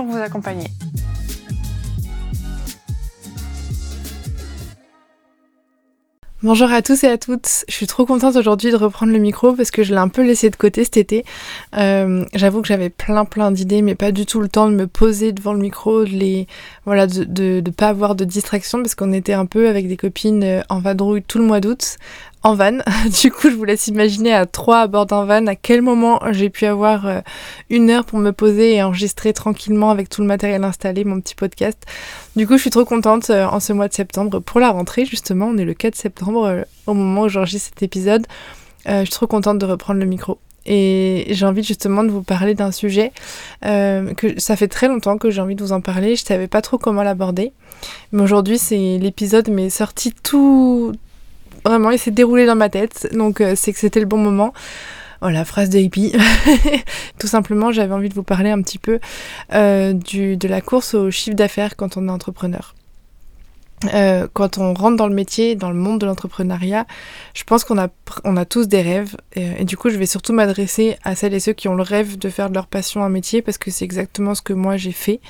pour vous accompagner. Bonjour à tous et à toutes. Je suis trop contente aujourd'hui de reprendre le micro parce que je l'ai un peu laissé de côté cet été. Euh, J'avoue que j'avais plein plein d'idées, mais pas du tout le temps de me poser devant le micro, de les voilà, de, pas avoir de distraction parce qu'on était un peu avec des copines euh, en vadrouille tout le mois d'août en van. Du coup, je vous laisse imaginer à trois à bord d'un van à quel moment j'ai pu avoir euh, une heure pour me poser et enregistrer tranquillement avec tout le matériel installé mon petit podcast. Du coup, je suis trop contente euh, en ce mois de septembre pour la rentrée justement. On est le 4 septembre euh, au moment où j'enregistre cet épisode. je suis trop contente de reprendre le micro. Et j'ai envie justement de vous parler d'un sujet que ça fait très longtemps que j'ai envie de vous en parler. Je savais pas trop comment l'aborder, mais aujourd'hui c'est l'épisode m'est sorti tout Vraiment, il s'est déroulé dans ma tête, donc euh, c'est que c'était le bon moment. Voilà, phrase de hippie. Tout simplement, j'avais envie de vous parler un petit peu euh, du, de la course au chiffre d'affaires quand on est entrepreneur. Euh, quand on rentre dans le métier, dans le monde de l'entrepreneuriat, je pense qu'on a, on a tous des rêves. Et, du coup, je vais surtout m'adresser à celles et ceux qui ont le rêve de faire de leur passion un métier parce que c'est exactement ce que moi j'ai fait.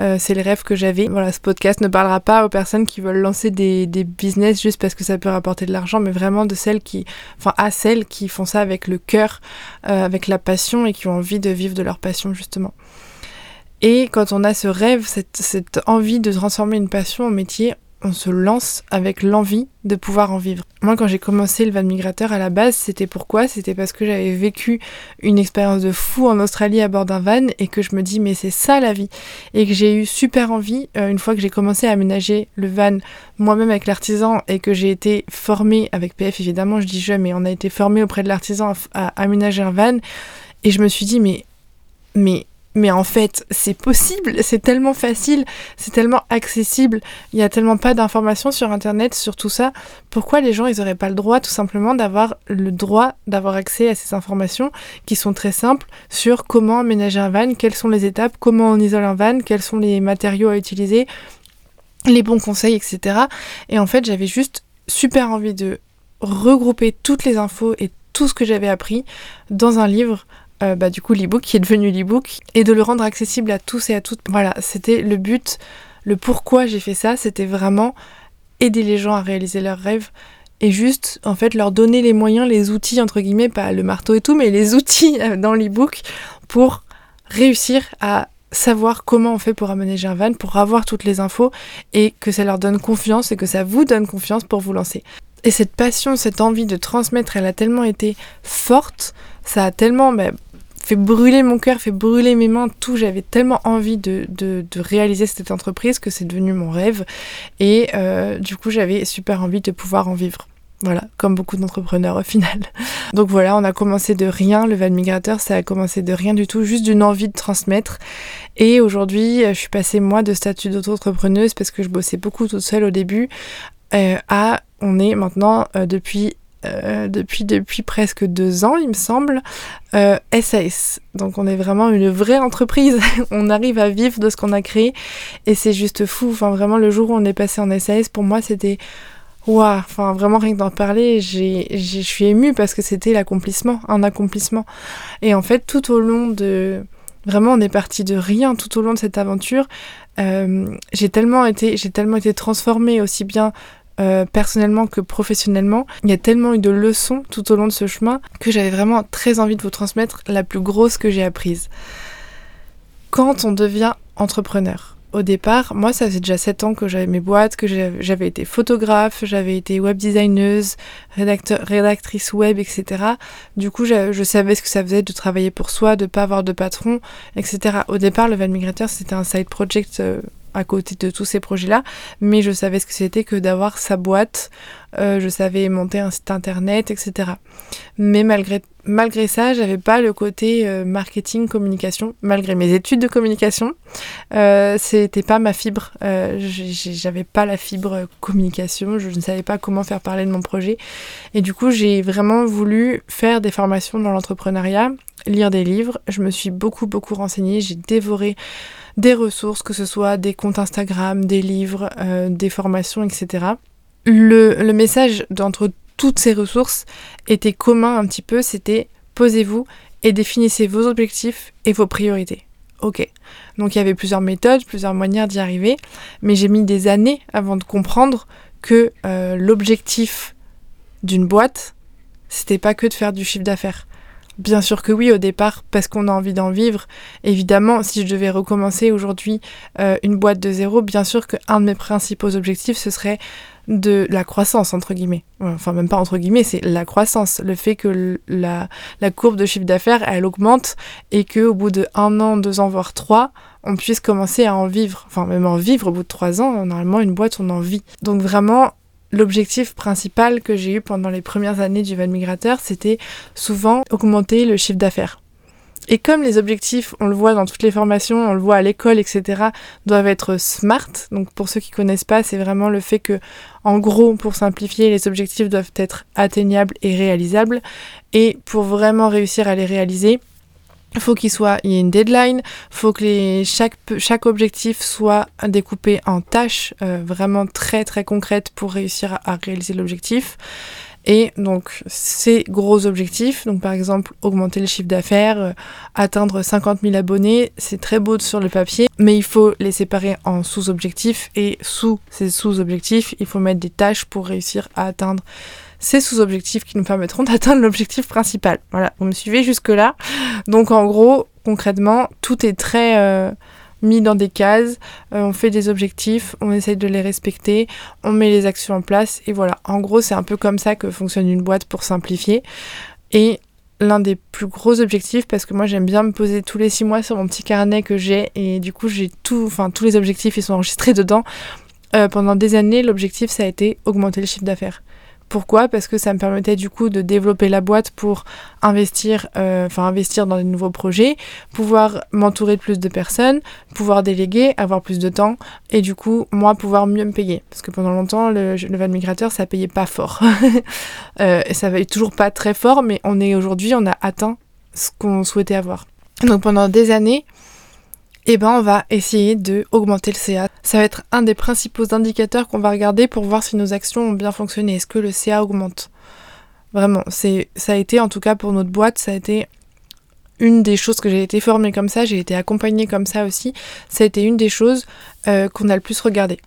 Euh, c'est les rêves que j'avais. Voilà, ce podcast ne parlera pas aux personnes qui veulent lancer des, des business juste parce que ça peut rapporter de l'argent, mais vraiment de celles qui, enfin, à celles qui font ça avec le cœur, euh, avec la passion et qui ont envie de vivre de leur passion justement. Et quand on a ce rêve, cette, cette envie de transformer une passion en métier, on se lance avec l'envie de pouvoir en vivre. Moi, quand j'ai commencé le van migrateur à la base, c'était pourquoi? C'était parce que j'avais vécu une expérience de fou en Australie à bord d'un van et que je me dis mais c'est ça la vie. Et que j'ai eu super envie euh, une fois que j'ai commencé à aménager le van moi-même avec l'artisan et que j'ai été formée avec PF évidemment, je dis je mais on a été formé auprès de l'artisan à, à aménager un van. Et je me suis dit mais mais mais en fait, c'est possible, c'est tellement facile, c'est tellement accessible, il n'y a tellement pas d'informations sur Internet sur tout ça. Pourquoi les gens, ils n'auraient pas le droit tout simplement d'avoir le droit d'avoir accès à ces informations qui sont très simples sur comment aménager un van, quelles sont les étapes, comment on isole un van, quels sont les matériaux à utiliser, les bons conseils, etc. Et en fait, j'avais juste super envie de regrouper toutes les infos et tout ce que j'avais appris dans un livre euh, bah, du coup l'ebook qui est devenu l'ebook et de le rendre accessible à tous et à toutes. Voilà, c'était le but, le pourquoi j'ai fait ça, c'était vraiment aider les gens à réaliser leurs rêves et juste en fait leur donner les moyens, les outils entre guillemets, pas le marteau et tout, mais les outils euh, dans l'ebook pour réussir à savoir comment on fait pour aménager un van, pour avoir toutes les infos et que ça leur donne confiance et que ça vous donne confiance pour vous lancer. Et cette passion, cette envie de transmettre, elle a tellement été forte, ça a tellement bah, fait brûler mon cœur, fait brûler mes mains, tout. J'avais tellement envie de, de, réaliser cette entreprise que c'est devenu mon rêve. Et euh, du coup, j'avais super envie de pouvoir en vivre. Voilà, comme beaucoup d'entrepreneurs au final. Donc voilà, on a commencé de rien, le van migrateur, ça a commencé de rien du tout, juste d'une envie de transmettre. Et aujourd'hui, je suis passée moi de statut d'auto-entrepreneuse parce que je bossais beaucoup toute seule au début, euh, à on est maintenant euh, depuis euh, depuis, depuis presque deux ans, il me semble, SAS. Euh, Donc on est vraiment une vraie entreprise. on arrive à vivre de ce qu'on a créé et c'est juste fou. Enfin vraiment le jour où on est passé en SAS, pour moi c'était Waouh, enfin vraiment rien que d'en parler, je suis émue parce que c'était l'accomplissement, un accomplissement. Et en fait, tout au long de, vraiment, on est parti de rien tout au long de cette aventure. Euh, j'ai tellement été, j'ai tellement été transformée aussi bien euh, personnellement que professionnellement. Il y a tellement eu de leçons tout au long de ce chemin que j'avais vraiment très envie de vous transmettre la plus grosse que j'ai apprise. Quand on devient entrepreneur, au départ, moi, ça faisait déjà 7 ans que j'avais mes boîtes, que j'avais été photographe, j'avais été web designeuse, rédactrice web, etc. Du coup, je, savais ce que ça faisait de travailler pour soi, de pas avoir de patron, etc. Au départ, le Val Migrateur, c'était un side project euh, à côté de tous ces projets-là, mais je savais ce que c'était que d'avoir sa boîte, euh, je savais monter un site internet, etc. Mais malgré, malgré ça, j'avais pas le côté euh, marketing, communication, malgré mes études de communication, euh, c'était pas ma fibre, euh, j'avais pas la fibre communication, je ne savais pas comment faire parler de mon projet, et du coup j'ai vraiment voulu faire des formations dans l'entrepreneuriat, lire des livres, je me suis beaucoup beaucoup renseignée, j'ai dévoré des ressources, que ce soit des comptes Instagram, des livres, euh, des formations, etc. Le, message d'entre toutes ces ressources était commun un petit peu, c'était posez-vous et définissez vos objectifs et vos priorités. Ok. Donc il y avait plusieurs méthodes, plusieurs manières d'y arriver, mais j'ai mis des années avant de comprendre que euh, l'objectif d'une boîte, c'était pas que de faire du chiffre d'affaires. Bien sûr que oui, au départ, parce qu'on a envie d'en vivre. Évidemment, si je devais recommencer aujourd'hui euh, une boîte de zéro, bien sûr qu'un de mes principaux objectifs, ce serait de la croissance, entre guillemets. Enfin, même pas entre guillemets, c'est la croissance. Le fait que la, la courbe de chiffre d'affaires, elle augmente et qu'au bout de un an, deux ans, voire trois, on puisse commencer à en vivre. Enfin, même en vivre au bout de trois ans, normalement, une boîte, on en vit. Donc vraiment, l'objectif principal que j'ai eu pendant les premières années du Val Migrateur, c'était souvent augmenter le chiffre d'affaires. Et comme les objectifs, on le voit dans toutes les formations, on le voit à l'école, etc., doivent être smart. Donc pour ceux qui connaissent pas, c'est vraiment le fait que, en gros, pour simplifier, les objectifs doivent être atteignables et réalisables. Et pour vraiment réussir à les réaliser, faut qu'il soit, il y ait une deadline, faut que les, chaque, chaque objectif soit découpé en tâches euh, vraiment très très concrètes pour réussir à, réaliser l'objectif. Et donc ces gros objectifs, donc par exemple augmenter le chiffre d'affaires, euh, atteindre 50 000 abonnés, c'est très beau sur le papier, mais il faut les séparer en sous-objectifs et sous ces sous-objectifs, il faut mettre des tâches pour réussir à atteindre ces sous-objectifs qui nous permettront d'atteindre l'objectif principal. Voilà, vous me suivez jusque-là. Donc en gros, concrètement, tout est très euh, mis dans des cases, euh, on fait des objectifs, on essaye de les respecter, on met les actions en place et voilà. En gros, c'est un peu comme ça que fonctionne une boîte pour simplifier. Et l'un des plus gros objectifs parce que moi j'aime bien me poser tous les six mois sur mon petit carnet que j'ai et du coup j'ai tout, enfin tous les objectifs ils sont enregistrés dedans. Euh, pendant des années l'objectif ça a été augmenter le chiffre d'affaires. Pourquoi? Parce que ça me permettait du coup de développer la boîte pour investir, euh, enfin investir dans des nouveaux projets, pouvoir m'entourer de plus de personnes, pouvoir déléguer, avoir plus de temps et du coup moi pouvoir mieux me payer. Parce que pendant longtemps le, le Val Migrateur ça payait pas fort. euh, ça va toujours pas très fort, mais on est aujourd'hui on a atteint ce qu'on souhaitait avoir. Donc pendant des années, eh ben on va essayer de augmenter le CA. Ça va être un des principaux indicateurs qu'on va regarder pour voir si nos actions ont bien fonctionné. Est-ce que le CA augmente? Vraiment, c'est ça a été en tout cas pour notre boîte, ça a été une des choses que j'ai été formée comme ça, j'ai été accompagnée comme ça aussi. Ça a été une des choses euh, qu'on a le plus regardé.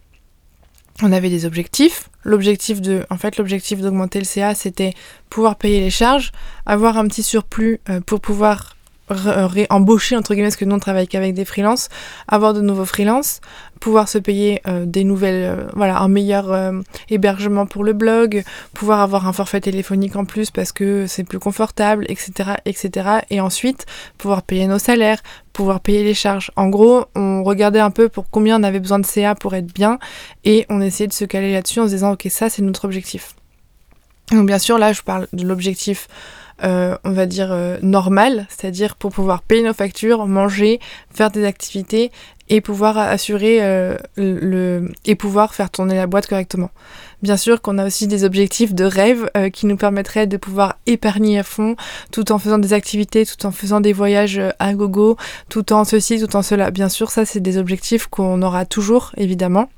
On avait des objectifs. L'objectif de, en fait, l'objectif d'augmenter le CA, c'était pouvoir payer les charges, avoir un petit surplus euh, pour pouvoir réembaucher entre guillemets parce que nous on travaille qu'avec des freelances, avoir de nouveaux freelances, pouvoir se payer euh, des nouvelles, euh, voilà, un meilleur euh, hébergement pour le blog, pouvoir avoir un forfait téléphonique en plus parce que c'est plus confortable, etc., etc. Et ensuite pouvoir payer nos salaires, pouvoir payer les charges. En gros, on regardait un peu pour combien on avait besoin de CA pour être bien et on essayait de se caler là-dessus en se disant ok ça c'est notre objectif. Donc bien sûr, là, je parle de l'objectif, euh, on va dire, euh, normal, c'est-à-dire pour pouvoir payer nos factures, manger, faire des activités et pouvoir assurer euh, le et pouvoir faire tourner la boîte correctement. Bien sûr qu'on a aussi des objectifs de rêve qui nous permettraient de pouvoir épargner à fond tout en faisant des activités, tout en faisant des voyages à gogo, tout en ceci, tout en cela. Bien sûr, ça c'est des objectifs qu'on aura toujours évidemment.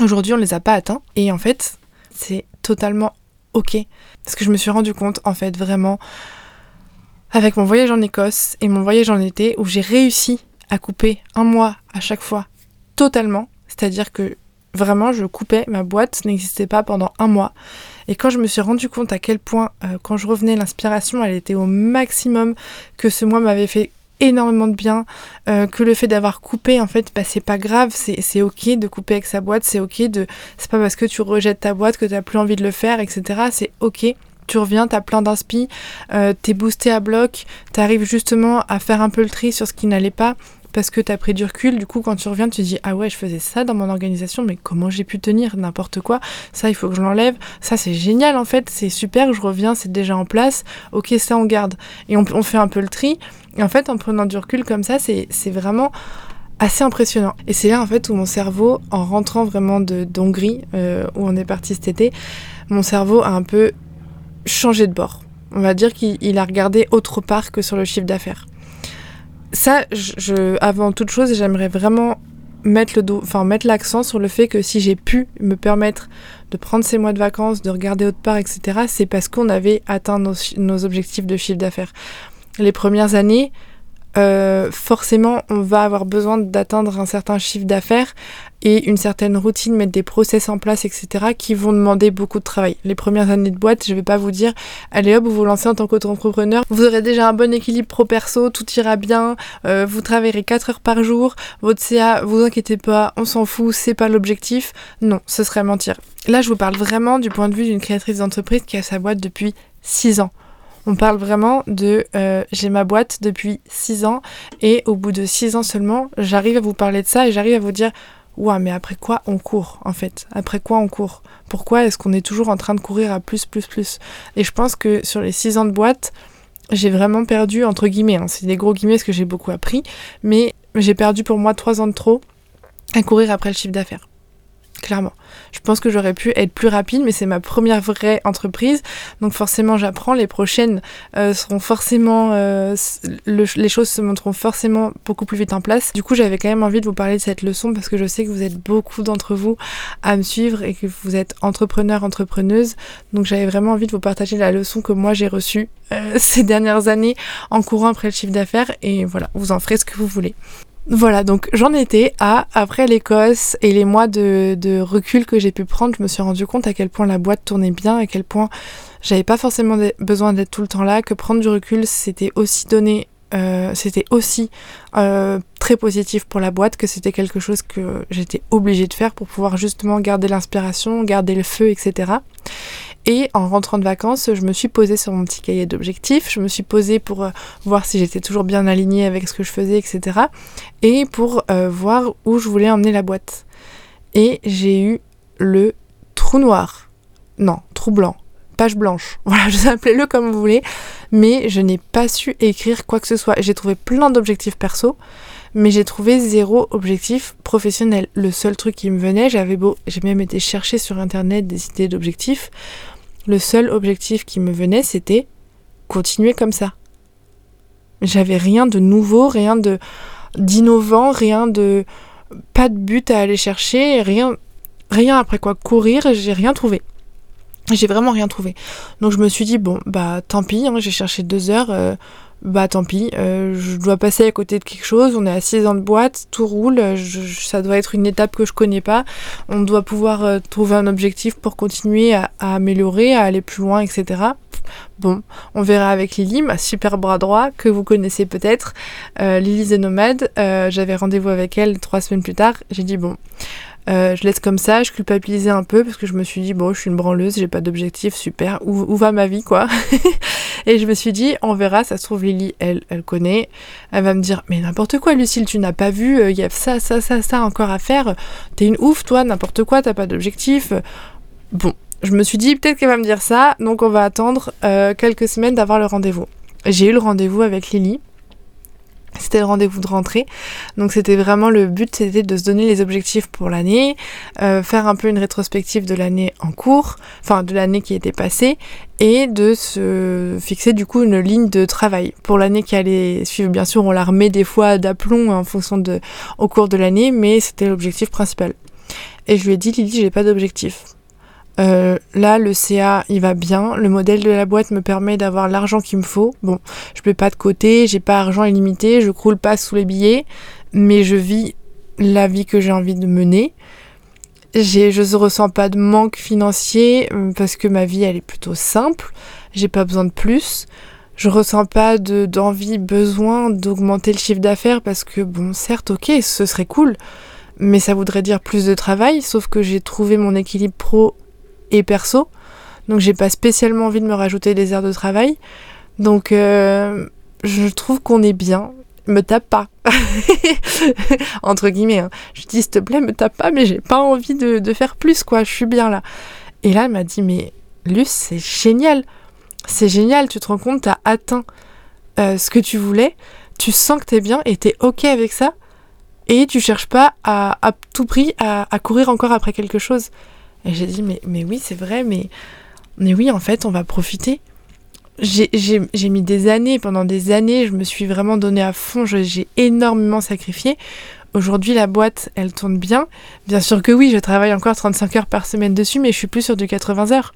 Aujourd'hui, on les a pas atteints et en fait, c'est totalement ok. Parce que je me suis rendu compte, en fait, vraiment, avec mon voyage en Écosse et mon voyage en été, où j'ai réussi à couper un mois à chaque fois totalement. C'est-à-dire que vraiment, je coupais, ma boîte n'existait pas pendant un mois. Et quand je me suis rendu compte à quel point, euh, quand je revenais, l'inspiration, elle était au maximum, que ce mois m'avait fait énormément de bien, euh, que le fait d'avoir coupé, en fait, bah, c'est pas grave, c'est ok de couper avec sa boîte, c'est ok de. C'est pas parce que tu rejettes ta boîte que t'as plus envie de le faire, etc. C'est ok. Tu reviens, t'as plein d'inspi, euh, t'es boosté à bloc, t'arrives justement à faire un peu le tri sur ce qui n'allait pas parce que tu as pris du recul, du coup quand tu reviens tu dis ah ouais je faisais ça dans mon organisation mais comment j'ai pu tenir n'importe quoi, ça il faut que je l'enlève, ça c'est génial en fait, c'est super, je reviens, c'est déjà en place, ok ça on garde et on, fait un peu le tri et en fait, en prenant du recul comme ça, c'est vraiment assez impressionnant. Et c'est là en fait où mon cerveau, en rentrant vraiment d'Hongrie, euh, où on est parti cet été, mon cerveau a un peu changé de bord. On va dire qu'il a regardé autre part que sur le chiffre d'affaires. Ça, je, avant toute chose, j'aimerais vraiment mettre le enfin mettre l'accent sur le fait que si j'ai pu me permettre de prendre ces mois de vacances, de regarder autre part, etc., c'est parce qu'on avait atteint nos, nos objectifs de chiffre d'affaires les premières années, euh, forcément, on va avoir besoin d'atteindre un certain chiffre d'affaires et une certaine routine, mettre des process en place, etc., qui vont demander beaucoup de travail. Les premières années de boîte, je vais pas vous dire, allez hop, vous vous lancez en tant qu'entrepreneur, vous aurez déjà un bon équilibre pro-perso, tout ira bien, euh, vous travaillerez 4 heures par jour, votre CA, vous inquiétez pas, on s'en fout, c'est pas l'objectif. Non, ce serait mentir. Là, je vous parle vraiment du point de vue d'une créatrice d'entreprise qui a sa boîte depuis 6 ans. On parle vraiment de euh, j'ai ma boîte depuis 6 ans et au bout de 6 ans seulement, j'arrive à vous parler de ça et j'arrive à vous dire Ouah, mais après quoi on court en fait? Après quoi on court? Pourquoi est-ce qu'on est toujours en train de courir à plus, plus, plus? Et je pense que sur les 6 ans de boîte, j'ai vraiment perdu, entre guillemets, hein, c'est des gros guillemets parce que j'ai beaucoup appris, mais j'ai perdu pour moi 3 ans de trop à courir après le chiffre d'affaires clairement. Je pense que j'aurais pu être plus rapide, mais c'est ma première vraie entreprise, donc forcément j'apprends. Les prochaines euh, seront forcément, euh, les choses se montreront forcément beaucoup plus vite en place. Du coup, j'avais quand même envie de vous parler de cette leçon parce que je sais que vous êtes beaucoup d'entre vous à me suivre et que vous êtes entrepreneur, entrepreneuse. Donc j'avais vraiment envie de vous partager la leçon que moi j'ai reçue euh, ces dernières années en courant après le chiffre d'affaires. Et voilà, vous en ferez ce que vous voulez. Voilà, donc j'en étais à, après l'Écosse et les mois de, de recul que j'ai pu prendre, je me suis rendu compte à quel point la boîte tournait bien, à quel point j'avais pas forcément besoin d'être tout le temps là, que prendre du recul, c'était aussi donner euh, c'était aussi euh, très positif pour la boîte, que c'était quelque chose que j'étais obligée de faire pour pouvoir justement garder l'inspiration, garder le feu, etc. Et en rentrant de vacances, je me suis posée sur mon petit cahier d'objectifs, je me suis posée pour euh, voir si j'étais toujours bien alignée avec ce que je faisais, etc. Et pour voir où je voulais emmener la boîte. Et j'ai eu le trou noir. Non, trou blanc page blanche. Voilà, je appelez-le comme vous voulez, mais je n'ai pas su écrire quoi que ce soit. J'ai trouvé plein d'objectifs perso, mais j'ai trouvé zéro objectif professionnel. Le seul truc qui me venait, j'avais beau, j'ai même été chercher sur internet des idées d'objectifs. Le seul objectif qui me venait, c'était continuer comme ça. J'avais rien de nouveau, rien de d'innovant, rien de pas de but à aller chercher, rien rien après quoi courir, j'ai rien trouvé. J'ai vraiment rien trouvé. Donc je me suis dit, bon, bah tant pis, hein, j'ai cherché deux heures, euh, bah tant pis, euh, je dois passer à côté de quelque chose, on est à 6 ans de boîte, tout roule, ça doit être une étape que je connais pas, on doit pouvoir euh, trouver un objectif pour continuer à, améliorer, à aller plus loin, etc. Bon, on verra avec Lily, ma super bras droit, que vous connaissez peut-être, Lily the Nomade, j'avais rendez-vous avec elle trois semaines plus tard, j'ai dit bon... Euh, je laisse comme ça, je culpabilisais un peu parce que je me suis dit, bon, je suis une branleuse, j'ai pas d'objectif, super, où, va ma vie, quoi Et je me suis dit, on verra, ça se trouve, Lily, elle, elle connaît, elle va me dire, mais n'importe quoi, Lucille, tu n'as pas vu, il y a ça, ça, ça, ça encore à faire, t'es une ouf, toi, n'importe quoi, t'as pas d'objectif. Bon, je me suis dit peut-être qu'elle va me dire ça, donc on va attendre euh, quelques semaines d'avoir le rendez-vous. J'ai eu le rendez-vous avec Lily. C'était le rendez-vous de rentrée. Donc c'était vraiment le but, c'était de se donner les objectifs pour l'année, euh, faire un peu une rétrospective de l'année en cours, enfin de l'année qui était passée, et de se fixer du coup une ligne de travail pour l'année qui allait suivre. Bien sûr, on la remet des fois d'aplomb en fonction de au cours de l'année, mais c'était l'objectif principal. Et je lui ai dit, Lily, j'ai pas d'objectif. Euh, là, le CA, il va bien. Le modèle de la boîte me permet d'avoir l'argent qu'il me faut. Bon, je mets pas de côté, j'ai pas argent illimité, je croule pas sous les billets, mais je vis la vie que j'ai envie de mener. Je ressens pas de manque financier euh, parce que ma vie elle est plutôt simple. J'ai pas besoin de plus. Je ressens pas de, d'envie, besoin d'augmenter le chiffre d'affaires parce que bon, certes, ok, ce serait cool, mais ça voudrait dire plus de travail. Sauf que j'ai trouvé mon équilibre pro et perso. Donc j'ai pas spécialement envie de me rajouter des heures de travail. Donc euh, je trouve qu'on est bien. Me tape pas. Entre guillemets. Hein. Je dis s'il te plaît, me tape pas, mais j'ai pas envie de, faire plus, quoi. Je suis bien là. Et là, elle m'a dit, mais Luce, c'est génial. C'est génial, tu te rends compte, t'as atteint euh, ce que tu voulais. Tu sens que t'es bien et t'es ok avec ça. Et tu cherches pas à, à tout prix à courir encore après quelque chose. Et j'ai dit, mais, oui, c'est vrai, mais, mais oui, en fait, on va profiter. J'ai mis des années, pendant des années, je me suis vraiment donné à fond, j'ai énormément sacrifié. Aujourd'hui, la boîte, elle tourne bien. Bien sûr que oui, je travaille encore 35 heures par semaine dessus, mais je suis plus sur du 80 heures.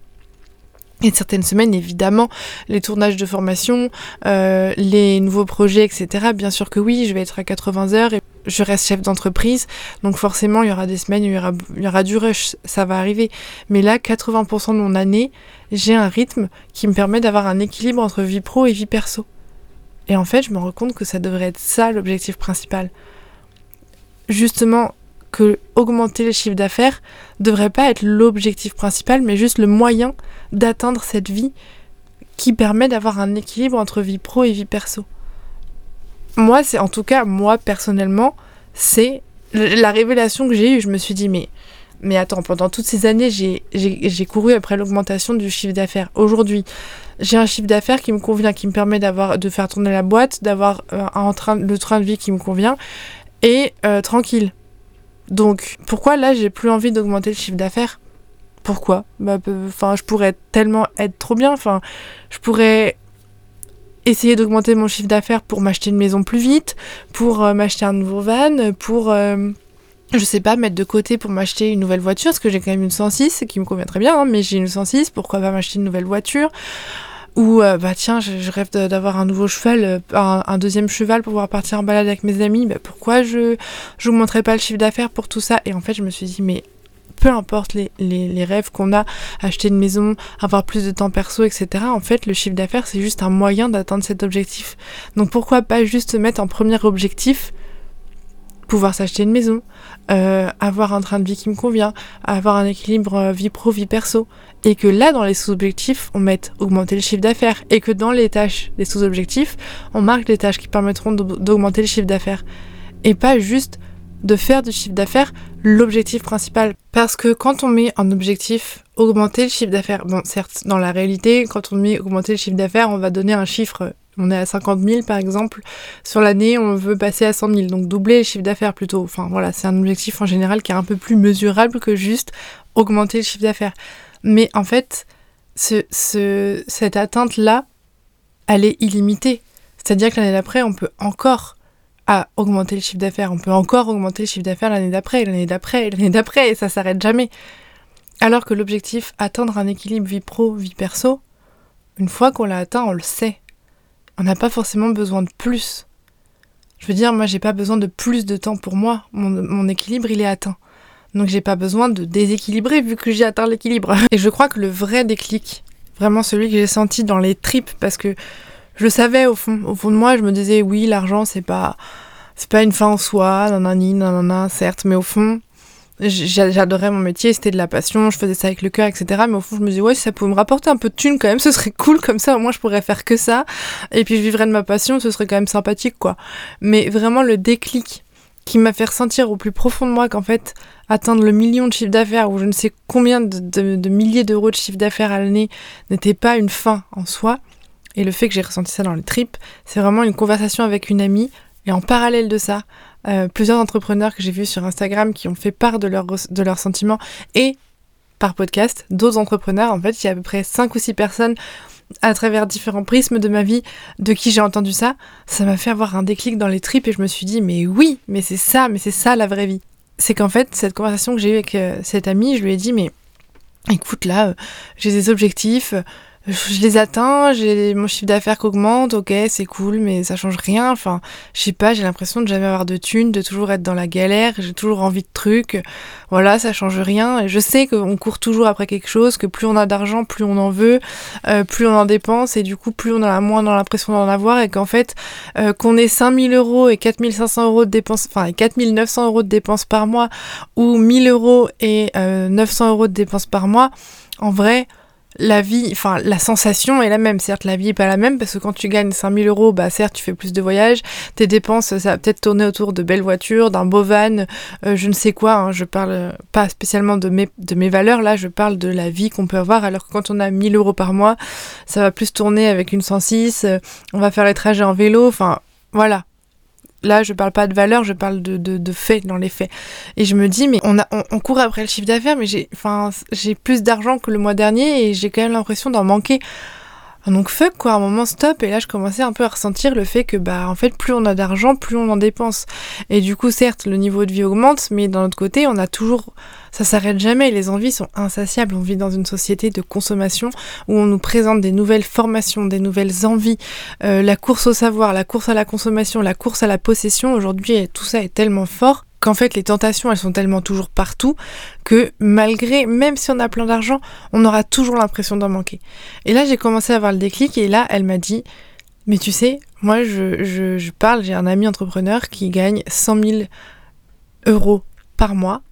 Et certaines semaines, évidemment, les tournages de formation, euh, les nouveaux projets, etc. Bien sûr que oui, je vais être à 80 heures je reste chef d'entreprise. Donc forcément, il y aura des semaines il y aura, du rush, ça va arriver. Mais là, 80% de mon année, j'ai un rythme qui me permet d'avoir un équilibre entre vie pro et vie perso. Et en fait, je me rends compte que ça devrait être ça l'objectif principal. Justement, que augmenter le chiffre d'affaires devrait pas être l'objectif principal, mais juste le moyen d'atteindre cette vie qui permet d'avoir un équilibre entre vie pro et vie perso. Moi, c'est en tout cas, moi personnellement, c'est la révélation que j'ai eue. Je me suis dit, mais, mais attends, pendant toutes ces années, j'ai couru après l'augmentation du chiffre d'affaires. Aujourd'hui, j'ai un chiffre d'affaires qui me convient, qui me permet de faire tourner la boîte, d'avoir euh, un train, le train de vie qui me convient, et euh, tranquille. Donc pourquoi là j'ai plus envie d'augmenter le chiffre d'affaires? Pourquoi? Bah, Enfin, je pourrais tellement être trop bien. Enfin, je pourrais essayer d'augmenter mon chiffre d'affaires pour m'acheter une maison plus vite, pour euh, m'acheter un nouveau van, pour euh, je sais pas, mettre de côté pour m'acheter une nouvelle voiture, parce que j'ai quand même une 106 qui me convient très bien, hein, mais j'ai une 106, pourquoi pas m'acheter une nouvelle voiture? Ou euh, bah tiens, je, rêve d'avoir un nouveau cheval, euh, un, deuxième cheval pour pouvoir partir en balade avec mes amis. Pourquoi je montrerai pas le chiffre d'affaires pour tout ça? Et en fait, je me suis dit mais peu importe les, les, rêves qu'on a, acheter une maison, avoir plus de temps perso, etc. En fait, le chiffre d'affaires, c'est juste un moyen d'atteindre cet objectif. Donc pourquoi pas juste mettre en premier objectif pouvoir s'acheter une maison, euh, avoir un train de vie qui me convient, avoir un équilibre euh, vie pro, vie perso. Et que là, dans les sous-objectifs, on mette augmenter le chiffre d'affaires. Et que dans les tâches des sous-objectifs, on marque les tâches qui permettront d'augmenter le chiffre d'affaires. Et pas juste de faire du chiffre d'affaires l'objectif principal. Parce que quand on met en objectif augmenter le chiffre d'affaires, bon certes dans la réalité quand on met augmenter le chiffre d'affaires on va donner un chiffre on est à 50 000 par exemple. Sur l'année, on veut passer à 100 000, donc doubler le chiffre d'affaires plutôt. Enfin voilà, c'est un objectif en général qui est un peu plus mesurable que juste augmenter le chiffre d'affaires. Mais en fait, ce, cette atteinte-là, elle est illimitée. C'est-à-dire que l'année d'après, on peut encore à augmenter le chiffre d'affaires. On peut encore augmenter le chiffre d'affaires l'année d'après, l'année d'après, l'année d'après, et ça s'arrête jamais. Alors que l'objectif, atteindre un équilibre vie pro, vie perso, une fois qu'on l'a atteint, on le sait on n'a pas forcément besoin de plus. Je veux dire, moi, j'ai pas besoin de plus de temps pour moi. Mon, équilibre, il est atteint. Donc, j'ai pas besoin de déséquilibrer vu que j'ai atteint l'équilibre. Et je crois que le vrai déclic, vraiment celui que j'ai senti dans les tripes, parce que je savais au fond. Au fond de moi, je me disais, oui, l'argent, c'est pas, c'est pas une fin en soi, nanani, nanana, certes, mais au fond, J'adorais mon métier, c'était de la passion, je faisais ça avec le cœur, etc. Mais au fond, je me disais, ouais, si ça pouvait me rapporter un peu de thunes quand même, ce serait cool comme ça, au moins je pourrais faire que ça. Et puis je vivrais de ma passion, ce serait quand même sympathique, quoi. Mais vraiment, le déclic qui m'a fait ressentir au plus profond de moi qu'en fait, atteindre le million de chiffre d'affaires ou je ne sais combien de, milliers d'euros de chiffre d'affaires à l'année n'était pas une fin en soi. Et le fait que j'ai ressenti ça dans les tripes, c'est vraiment une conversation avec une amie. Et en parallèle de ça, euh, plusieurs entrepreneurs que j'ai vus sur Instagram qui ont fait part de, leur, de leurs sentiments et par podcast, d'autres entrepreneurs. En fait, il y a à peu près 5 ou 6 personnes à travers différents prismes de ma vie de qui j'ai entendu ça. Ça m'a fait avoir un déclic dans les tripes et je me suis dit, mais oui, mais c'est ça, mais c'est ça la vraie vie c'est qu'en fait, cette conversation que j'ai eue avec euh, cette amie, je lui ai dit, mais écoute, là, euh, j'ai des objectifs, je les atteins, j'ai mon chiffre d'affaires qui augmente, ok, c'est cool, mais ça change rien. Enfin, je sais pas, j'ai l'impression de jamais avoir de thunes, de toujours être dans la galère, j'ai toujours envie de trucs. Voilà, ça change rien. Et je sais qu'on court toujours après quelque chose, que plus on a d'argent, plus on en veut, euh, plus on en dépense, et du coup, plus on a moins dans l'impression d'en avoir, et qu'en fait, euh, qu'on ait 5000 euros et 4500 euros de dépenses, enfin, 4900 euros de dépenses par mois, ou 1000 euros et 900 euh, euros de dépenses par mois, en vrai, la vie, enfin la sensation est la même. Certes, la vie est pas la même parce que quand tu gagnes 5000 euros, bah certes, tu fais plus de voyages. Tes dépenses, ça va peut-être tourner autour de belles voitures, d'un beau van, euh, je ne sais quoi. Hein. Je parle pas spécialement de mes, de mes valeurs, là, je parle de la vie qu'on peut avoir. Alors que quand on a 1000 euros par mois, ça va plus tourner avec une 106. Euh, on va faire les trajets en vélo. Enfin, voilà. Là, je parle pas de valeur, je parle de, de, faits dans les faits. Et je me dis, mais on, a, on, court après le chiffre d'affaires, mais j'ai, enfin, j'ai plus d'argent que le mois dernier et j'ai quand même l'impression d'en manquer. Donc fuck quoi, à un moment stop et là je commençais un peu à ressentir le fait que bah en fait plus on a d'argent, plus on en dépense. Et du coup certes le niveau de vie augmente, mais d'un autre côté on a toujours ça s'arrête jamais, les envies sont insatiables. On vit dans une société de consommation où on nous présente des nouvelles formations, des nouvelles envies, euh, la course au savoir, la course à la consommation, la course à la possession. Aujourd'hui tout ça est tellement fort qu'en fait les tentations elles sont tellement toujours partout que malgré, même si on a plein d'argent, on aura toujours l'impression d'en manquer. Et là j'ai commencé à avoir le déclic et là elle m'a dit mais tu sais, moi je, je, parle, j'ai un ami entrepreneur qui gagne 100 000 euros par mois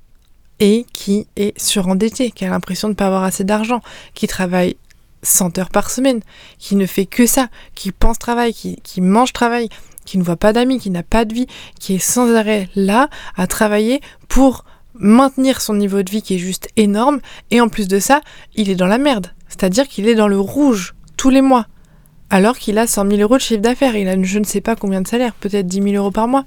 et qui est surendetté, qui a l'impression de ne pas avoir assez d'argent, qui travaille 100 heures par semaine, qui ne fait que ça, qui pense travail, qui, qui mange travail, qui ne voit pas d'amis, qui n'a pas de vie, qui est sans arrêt là à travailler pour maintenir son niveau de vie qui est juste énorme, et en plus de ça, il est dans la merde. C'est-à-dire qu'il est dans le rouge tous les mois, alors qu'il a 100 000 euros de chiffre d'affaires, il a je ne sais pas combien de salaire, peut-être 10 000 euros par mois.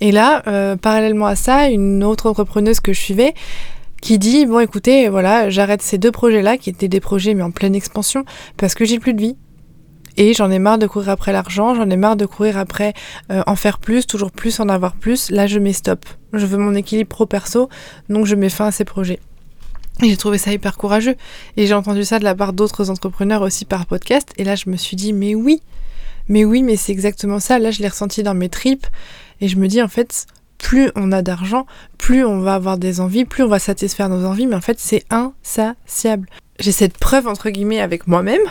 Et là, euh, parallèlement à ça, une autre entrepreneuse que je suivais, qui dit bon écoutez voilà j'arrête ces deux projets là qui étaient des projets mais en pleine expansion parce que j'ai plus de vie et j'en ai marre de courir après l'argent, j'en ai marre de courir après euh, en faire plus, toujours plus, en avoir plus. Là, je mets stop. Je veux mon équilibre pro-perso, donc je mets fin à ces projets. Et j'ai trouvé ça hyper courageux. Et j'ai entendu ça de la part d'autres entrepreneurs aussi par podcast. Et là, je me suis dit, mais oui, mais oui, mais c'est exactement ça. Là, je l'ai ressenti dans mes tripes. Et je me dis, en fait, plus on a d'argent, plus on va avoir des envies, plus on va satisfaire nos envies. Mais en fait, c'est insatiable j'ai cette preuve entre guillemets avec moi-même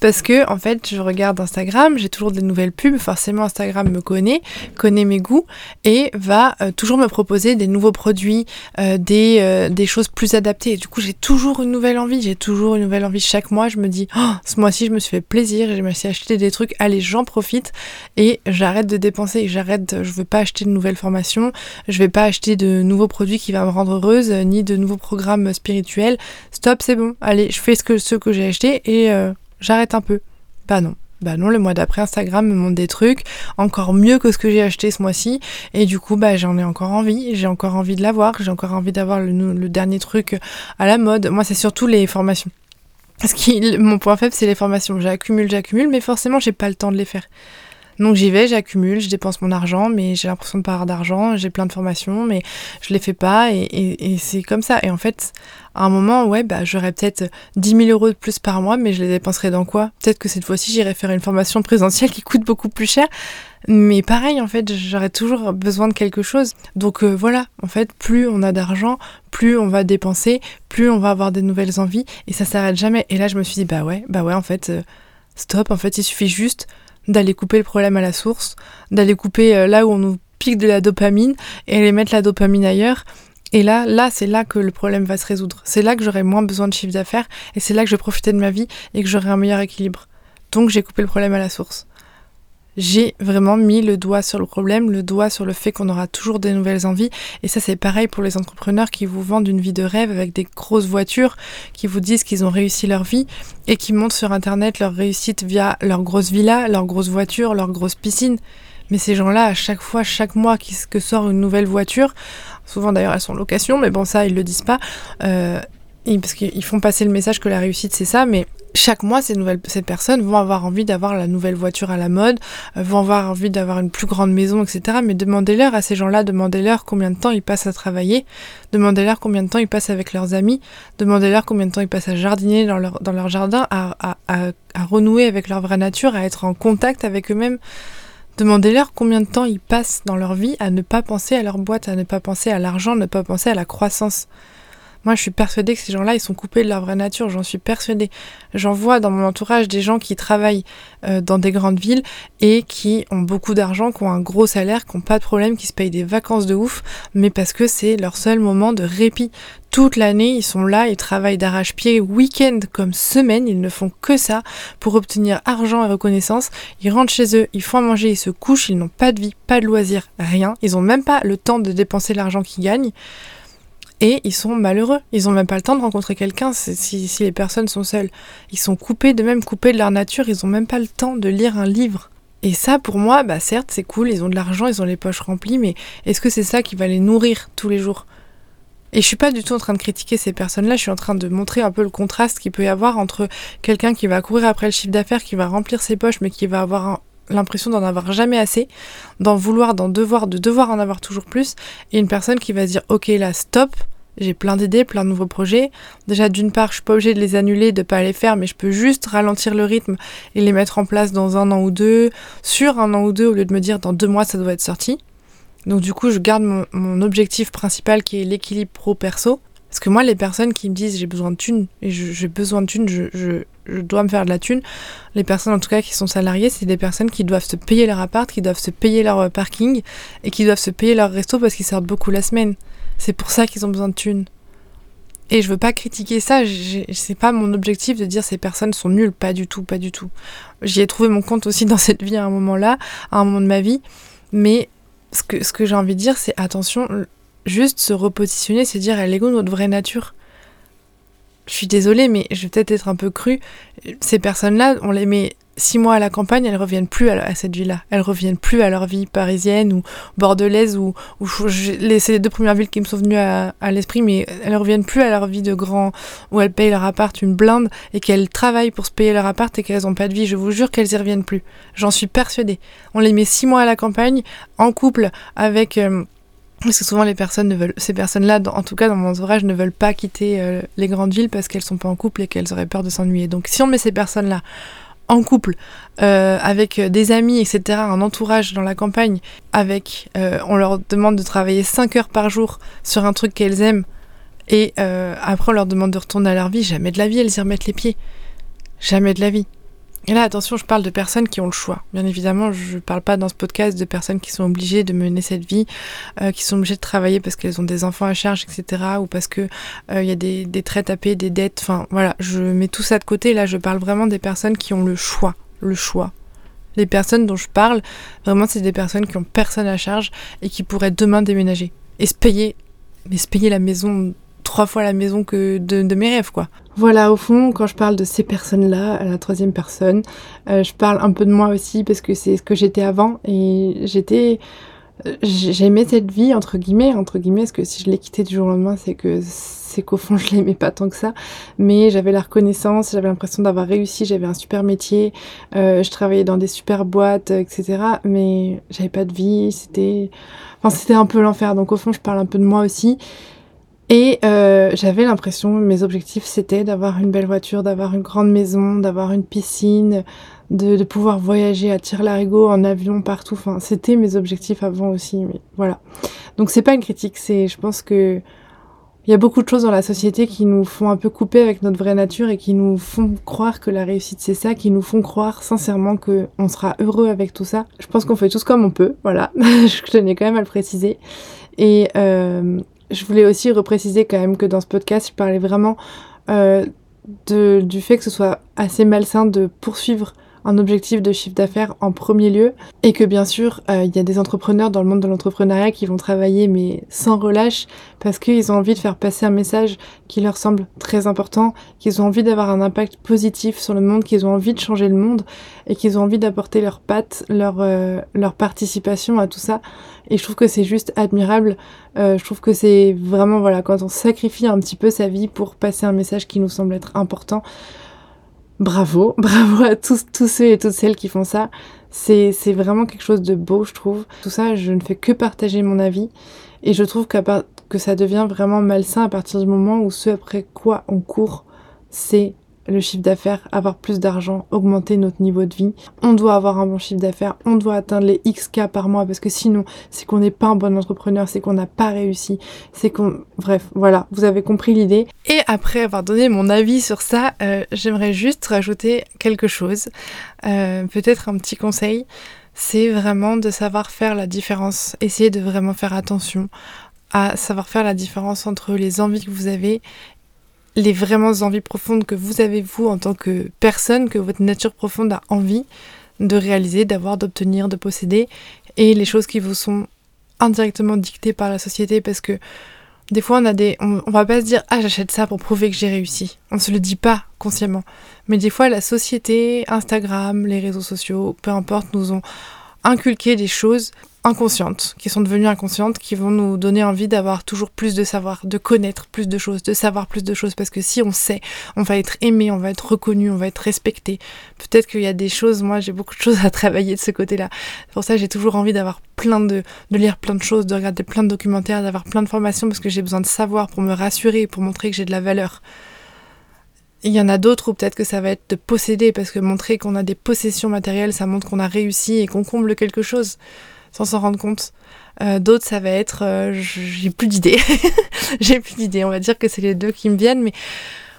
parce que en fait je regarde Instagram, j'ai toujours des nouvelles pubs, forcément Instagram me connaît, connaît mes goûts et va euh, toujours me proposer des nouveaux produits, euh, des, euh, des choses plus adaptées. Et du coup j'ai toujours une nouvelle envie, j'ai toujours une nouvelle envie chaque mois. Je me dis oh, ce mois-ci je me suis fait plaisir, je me suis acheté des trucs, allez j'en profite et j'arrête de dépenser, j'arrête, je veux pas acheter de nouvelles formations, je vais pas acheter de nouveaux produits qui vont me rendre heureuse, ni de nouveaux programmes spirituels. Stop, c'est bon, allez je fais ce que, ce que j'ai acheté et euh, j'arrête un peu. Bah non. Bah non, le mois d'après, Instagram me montre des trucs encore mieux que ce que j'ai acheté ce mois-ci. Et du coup, bah j'en ai encore envie. J'ai encore envie de l'avoir. J'ai encore envie d'avoir le, dernier truc à la mode. Moi, c'est surtout les formations. Mon point faible, c'est les formations. J'accumule, j'accumule, mais forcément, j'ai pas le temps de les faire. Donc j'y vais, j'accumule, je dépense mon argent, mais j'ai l'impression de pas avoir d'argent, j'ai plein de formations, mais je les fais pas, et, c'est comme ça. Et en fait, à un moment, ouais, bah j'aurais peut-être 10 000 euros de plus par mois, mais je les dépenserais dans quoi? Peut-être que cette fois-ci, j'irai faire une formation présentielle qui coûte beaucoup plus cher. Mais pareil, en fait, j'aurais toujours besoin de quelque chose. Donc euh, voilà, en fait, plus on a d'argent, plus on va dépenser, plus on va avoir des nouvelles envies, et ça s'arrête jamais. Et là, je me suis dit, bah ouais, bah ouais, en fait, euh, stop, en fait, il suffit juste d'aller couper le problème à la source, d'aller couper euh, là où on nous pique de la dopamine et aller mettre la dopamine ailleurs. Et là, là, c'est là que le problème va se résoudre. C'est là que j'aurai moins besoin de chiffre d'affaires et c'est là que je vais profiter de ma vie et que j'aurai un meilleur équilibre. Donc j'ai coupé le problème à la source. J'ai vraiment mis le doigt sur le problème, le doigt sur le fait qu'on aura toujours des nouvelles envies. Et ça, c'est pareil pour les entrepreneurs qui vous vendent une vie de rêve avec des grosses voitures, qui vous disent qu'ils ont réussi leur vie et qui montrent sur Internet leur réussite via leur grosse villa, leur grosse voiture, leur grosse piscine. Mais ces gens-là, à chaque fois, chaque mois que sort une nouvelle voiture, souvent d'ailleurs elles sont location, mais bon ça ils le disent pas, euh, parce qu'ils font passer le message que la réussite c'est ça, mais chaque mois, ces, nouvelles, ces personnes vont avoir envie d'avoir la nouvelle voiture à la mode, euh, vont avoir envie d'avoir une plus grande maison, etc. Mais demandez-leur à ces gens-là, demandez-leur combien de temps ils passent à travailler, demandez-leur combien de temps ils passent avec leurs amis, demandez-leur combien de temps ils passent à jardiner dans leur, dans leur jardin, à, à, à, à renouer avec leur vraie nature, à être en contact avec eux-mêmes. Demandez-leur combien de temps ils passent dans leur vie à ne pas penser à leur boîte, à ne pas penser à l'argent, à ne pas penser à la croissance. Moi, je suis persuadée que ces gens-là, ils sont coupés de leur vraie nature, j'en suis persuadée. J'en vois dans mon entourage des gens qui travaillent euh, dans des grandes villes et qui ont beaucoup d'argent, qui ont un gros salaire, qui n'ont pas de problème, qui se payent des vacances de ouf, mais parce que c'est leur seul moment de répit. Toute l'année, ils sont là, ils travaillent d'arrache-pied, week-end comme semaine, ils ne font que ça pour obtenir argent et reconnaissance. Ils rentrent chez eux, ils font à manger, ils se couchent, ils n'ont pas de vie, pas de loisirs, rien. Ils n'ont même pas le temps de dépenser l'argent qu'ils gagnent et ils sont malheureux. Ils n'ont même pas le temps de rencontrer quelqu'un si, les personnes sont seules. Ils sont coupés, de même coupés de leur nature, ils n'ont même pas le temps de lire un livre. Et ça, pour moi, bah certes, c'est cool, ils ont de l'argent, ils ont les poches remplies, mais est-ce que c'est ça qui va les nourrir tous les jours? Et je suis pas du tout en train de critiquer ces personnes-là, je suis en train de montrer un peu le contraste qu'il peut y avoir entre quelqu'un qui va courir après le chiffre d'affaires, qui va remplir ses poches, mais qui va avoir l'impression d'en avoir jamais assez, d'en vouloir, d'en devoir, de devoir en avoir toujours plus, et une personne qui va se dire ok là stop, j'ai plein d'idées, plein de nouveaux projets. Déjà d'une part, je suis pas obligée de les annuler, de pas les faire, mais je peux juste ralentir le rythme et les mettre en place dans un an ou deux, sur un an ou deux, au lieu de me dire dans deux mois ça doit être sorti. Donc du coup, je garde mon, objectif principal qui est l'équilibre pro-perso. Parce que moi, les personnes qui me disent j'ai besoin de thunes, et j'ai besoin de thunes, je, je dois me faire de la thune. Les personnes en tout cas qui sont salariées, c'est des personnes qui doivent se payer leur appart, qui doivent se payer leur euh, parking et qui doivent se payer leur resto parce qu'ils sortent beaucoup la semaine. C'est pour ça qu'ils ont besoin de thunes. Et je veux pas critiquer ça, c'est pas mon objectif de dire ces personnes sont nulles, pas du tout, pas du tout. J'y ai trouvé mon compte aussi dans cette vie à un moment là, à un moment de ma vie, mais ce que, ce que j'ai envie de dire, c'est attention, juste se repositionner, c'est dire elle est où notre vraie nature? Je suis désolée, mais je vais peut-être être un peu crue. Ces personnes-là, on les met six mois à la campagne, elles reviennent plus à, cette vie-là. Elles reviennent plus à leur vie parisienne ou bordelaise ou, ou c'est les deux premières villes qui me sont venues à, l'esprit, mais elles reviennent plus à leur vie de grand où elles payent leur appart une blinde et qu'elles travaillent pour se payer leur appart et qu'elles n'ont pas de vie. Je vous jure qu'elles y reviennent plus. J'en suis persuadée. On les met six mois à la campagne en couple avec euh, parce que souvent les personnes ne veulent, ces personnes-là, en tout cas dans mon entourage, ne veulent pas quitter euh, les grandes villes parce qu'elles sont pas en couple et qu'elles auraient peur de s'ennuyer. Donc si on met ces personnes-là en couple, euh, avec des amis, etc., un entourage dans la campagne, avec, euh, on leur demande de travailler 5 heures par jour sur un truc qu'elles aiment, et après on leur demande de retourner à leur vie, jamais de la vie elles y remettent les pieds. Jamais de la vie. Et là, attention, je parle de personnes qui ont le choix. Bien évidemment, je ne parle pas dans ce podcast de personnes qui sont obligées de mener cette vie, euh, qui sont obligées de travailler parce qu'elles ont des enfants à charge, etc. Ou parce qu'il euh, y a des, des traites à payer, des dettes. Enfin, voilà, je mets tout ça de côté. Là, je parle vraiment des personnes qui ont le choix. Le choix. Les personnes dont je parle, vraiment, c'est des personnes qui ont personne à charge et qui pourraient demain déménager. Et se payer, mais se payer la maison trois fois la maison que de, mes rêves, quoi. Voilà, au fond, quand je parle de ces personnes-là, la troisième personne, euh, je parle un peu de moi aussi parce que c'est ce que j'étais avant et j'étais, j'aimais cette vie entre guillemets, entre guillemets, parce que si je l'ai quittée du jour au lendemain, c'est que c'est qu'au fond je l'aimais pas tant que ça, mais j'avais la reconnaissance, j'avais l'impression d'avoir réussi, j'avais un super métier, euh, je travaillais dans des super boîtes, etc. Mais j'avais pas de vie, c'était, enfin c'était un peu l'enfer. Donc au fond, je parle un peu de moi aussi. Et euh, j'avais l'impression, mes objectifs, c'était d'avoir une belle voiture, d'avoir une grande maison, d'avoir une piscine, de, de, pouvoir voyager à tire-larigot, en avion, partout. Enfin, c'était mes objectifs avant aussi, mais voilà. Donc c'est pas une critique, c'est, je pense que il y a beaucoup de choses dans la société qui nous font un peu couper avec notre vraie nature et qui nous font croire que la réussite c'est ça, qui nous font croire sincèrement que on sera heureux avec tout ça. Je pense qu'on fait tous comme on peut, voilà. je tenais quand même à le préciser. Et euh, je voulais aussi repréciser quand même que dans ce podcast, je parlais vraiment euh, du fait que ce soit assez malsain de poursuivre un objectif de chiffre d'affaires en premier lieu et que bien sûr euh, il y a des entrepreneurs dans le monde de l'entrepreneuriat qui vont travailler mais sans relâche parce qu'ils ont envie de faire passer un message qui leur semble très important, qu'ils ont envie d'avoir un impact positif sur le monde, qu'ils ont envie de changer le monde et qu'ils ont envie d'apporter leur patte, leur, euh, leur participation à tout ça. Et je trouve que c'est juste admirable. Euh, je trouve que c'est vraiment, voilà, quand on sacrifie un petit peu sa vie pour passer un message qui nous semble être important. Bravo, bravo à tous, tous ceux et toutes celles qui font ça. C'est, c'est vraiment quelque chose de beau, je trouve. Tout ça, je ne fais que partager mon avis. Et je trouve que ça devient vraiment malsain à partir du moment où ce après quoi on court, c'est le chiffre d'affaires, avoir plus d'argent, augmenter notre niveau de vie. On doit avoir un bon chiffre d'affaires, on doit atteindre les XK par mois parce que sinon, c'est qu'on n'est pas un bon entrepreneur, c'est qu'on n'a pas réussi, c'est qu'on... Bref, voilà, vous avez compris l'idée. Et après avoir donné mon avis sur ça, euh, j'aimerais juste rajouter quelque chose, euh, peut-être un petit conseil. C'est vraiment de savoir faire la différence, essayer de vraiment faire attention à savoir faire la différence entre les envies que vous avez les vraiment envies profondes que vous avez vous en tant que personne, que votre nature profonde a envie de réaliser, d'avoir, d'obtenir, de posséder, et les choses qui vous sont indirectement dictées par la société parce que des fois on a des on, va pas se dire ah j'achète ça pour prouver que j'ai réussi on se le dit pas consciemment. Mais des fois la société Instagram les réseaux sociaux peu importe nous ont inculqué des choses inconscientes, qui sont devenues inconscientes, qui vont nous donner envie d'avoir toujours plus de savoir, de connaître plus de choses, de savoir plus de choses, parce que si on sait, on va être aimé, on va être reconnu, on va être respecté. Peut-être qu'il y a des choses, moi j'ai beaucoup de choses à travailler de ce côté-là. Pour ça j'ai toujours envie d'avoir plein de, de lire plein de choses, de regarder plein de documentaires, d'avoir plein de formations, parce que j'ai besoin de savoir pour me rassurer, pour montrer que j'ai de la valeur. Il y en a d'autres où peut-être que ça va être de posséder, parce que montrer qu'on a des possessions matérielles, ça montre qu'on a réussi et qu'on comble quelque chose sans s'en rendre compte. Euh, d'autres, ça va être, euh, j'ai plus d'idées. j'ai plus d'idées. On va dire que c'est les deux qui me viennent, mais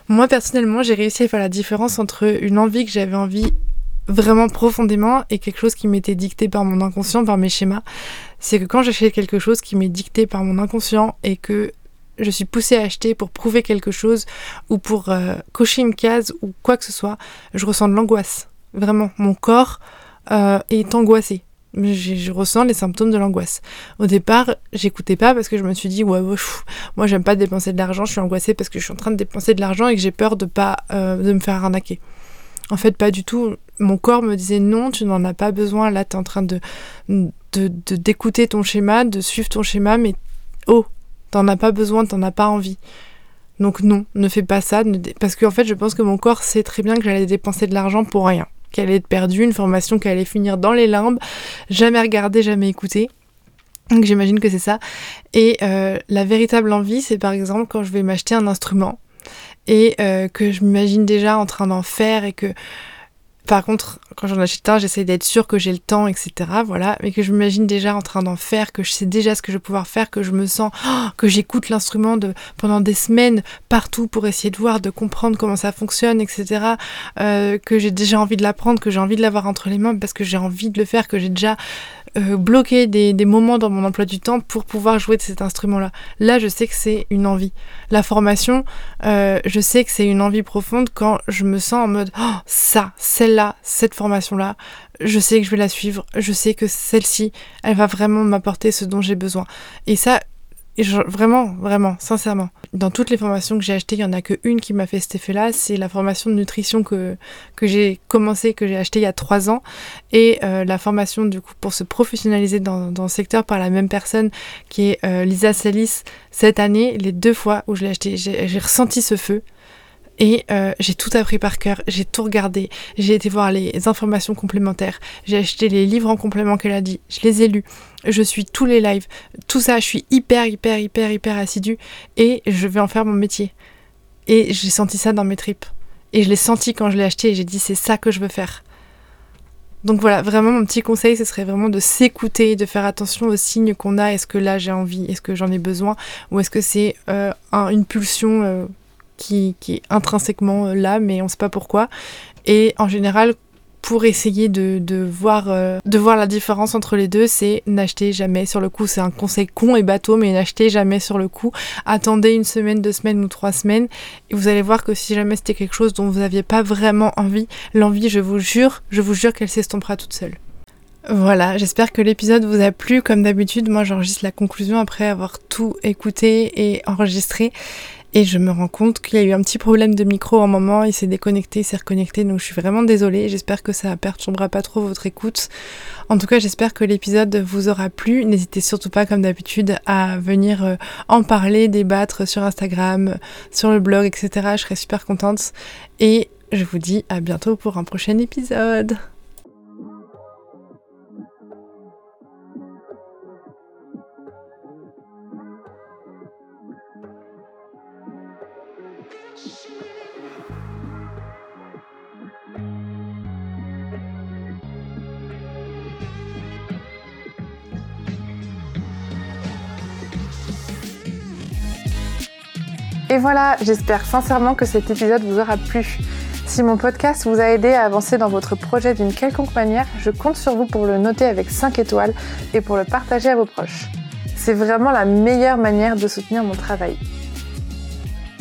moi personnellement, j'ai réussi à faire la différence entre une envie que j'avais envie vraiment profondément et quelque chose qui m'était dicté par mon inconscient, par mes schémas. C'est que quand j'achète quelque chose qui m'est dicté par mon inconscient et que je suis poussée à acheter pour prouver quelque chose ou pour euh, cocher une case ou quoi que ce soit, je ressens de l'angoisse. Vraiment, mon corps est angoissé je, ressens les symptômes de l'angoisse. Au départ, j'écoutais pas parce que je me suis dit ouais, moi j'aime pas dépenser de l'argent, je suis angoissée parce que je suis en train de dépenser de l'argent et que j'ai peur de pas euh, de me faire arnaquer. En fait, pas du tout. Mon corps me disait non, tu n'en as pas besoin. Là, tu es en train de d'écouter de, ton schéma, de suivre ton schéma, mais oh, t'en as pas besoin, t'en as pas envie. Donc non, ne fais pas ça, parce qu'en fait, je pense que mon corps sait très bien que j'allais dépenser de l'argent pour rien qu'elle allait être perdue, une formation qui allait finir dans les limbes, jamais regardée, jamais écoutée. Donc j'imagine que c'est ça. Et euh, la véritable envie, c'est par exemple quand je vais m'acheter un instrument et euh, que je m'imagine déjà en train d'en faire et que par contre, quand j'en achète un, j'essaie d'être sûre que j'ai le temps, etc. Voilà, mais que je m'imagine déjà en train d'en faire, que je sais déjà ce que je vais pouvoir faire, que je me sens, oh, que j'écoute l'instrument pendant des semaines partout pour essayer de voir, de comprendre comment ça fonctionne, etc. Euh, que j'ai déjà envie de l'apprendre, que j'ai envie de l'avoir entre les mains parce que j'ai envie de le faire, que j'ai déjà euh, bloquer des, des, moments dans mon emploi du temps pour pouvoir jouer de cet instrument-là. Là, je sais que c'est une envie. La formation, euh, je sais que c'est une envie profonde quand je me sens en mode oh, ça, celle-là, cette formation-là, je sais que je vais la suivre, je sais que celle-ci, elle va vraiment m'apporter ce dont j'ai besoin. Et ça, et vraiment, vraiment, sincèrement. Dans toutes les formations que j'ai achetées, il n'y en a qu'une qui m'a fait cet effet-là. C'est la formation de nutrition que, que j'ai commencé, que j'ai achetée il y a trois ans. Et euh, la formation, du coup, pour se professionnaliser dans, dans le secteur par la même personne qui est euh, Lisa Salis cette année, les deux fois où je l'ai acheté, j'ai ressenti ce feu. Et euh, j'ai tout appris par cœur, j'ai tout regardé, j'ai été voir les informations complémentaires, j'ai acheté les livres en complément qu'elle a dit, je les ai lus, je suis tous les lives, tout ça, je suis hyper, hyper, hyper, hyper assidue et je vais en faire mon métier. Et j'ai senti ça dans mes tripes. Et je l'ai senti quand je l'ai acheté et j'ai dit c'est ça que je veux faire. Donc voilà, vraiment mon petit conseil, ce serait vraiment de s'écouter, de faire attention aux signes qu'on a. Est-ce que là j'ai envie, est-ce que j'en ai besoin, ou est-ce que c'est euh, une pulsion euh, qui, est intrinsèquement euh, là, mais on ne sait pas pourquoi. Et en général, pour essayer de, voir, euh, de voir la différence entre les deux, c'est n'achetez jamais sur le coup. C'est un conseil con et bateau, mais n'achetez jamais sur le coup. Attendez une semaine, deux semaines ou trois semaines, et vous allez voir que si jamais c'était quelque chose dont vous n'aviez pas vraiment envie, l'envie, je vous jure, je vous jure qu'elle s'estompera toute seule. Voilà, j'espère que l'épisode vous a plu. Comme d'habitude, moi j'enregistre la conclusion après avoir tout écouté et enregistré. Et je me rends compte qu'il y a eu un petit problème de micro un moment, il s'est déconnecté, il s'est reconnecté, donc je suis vraiment désolée. J'espère que ça perturbera pas trop votre écoute. En tout cas, j'espère que l'épisode vous aura plu. N'hésitez surtout pas, comme d'habitude, à venir euh, en parler, débattre sur Instagram, sur le blog, etc. Je serais super contente. Et je vous dis à bientôt pour un prochain épisode. Et voilà, j'espère sincèrement que cet épisode vous aura plu. Si mon podcast vous a aidé à avancer dans votre projet d'une quelconque manière, je compte sur vous pour le noter avec 5 étoiles et pour le partager à vos proches. C'est vraiment la meilleure manière de soutenir mon travail.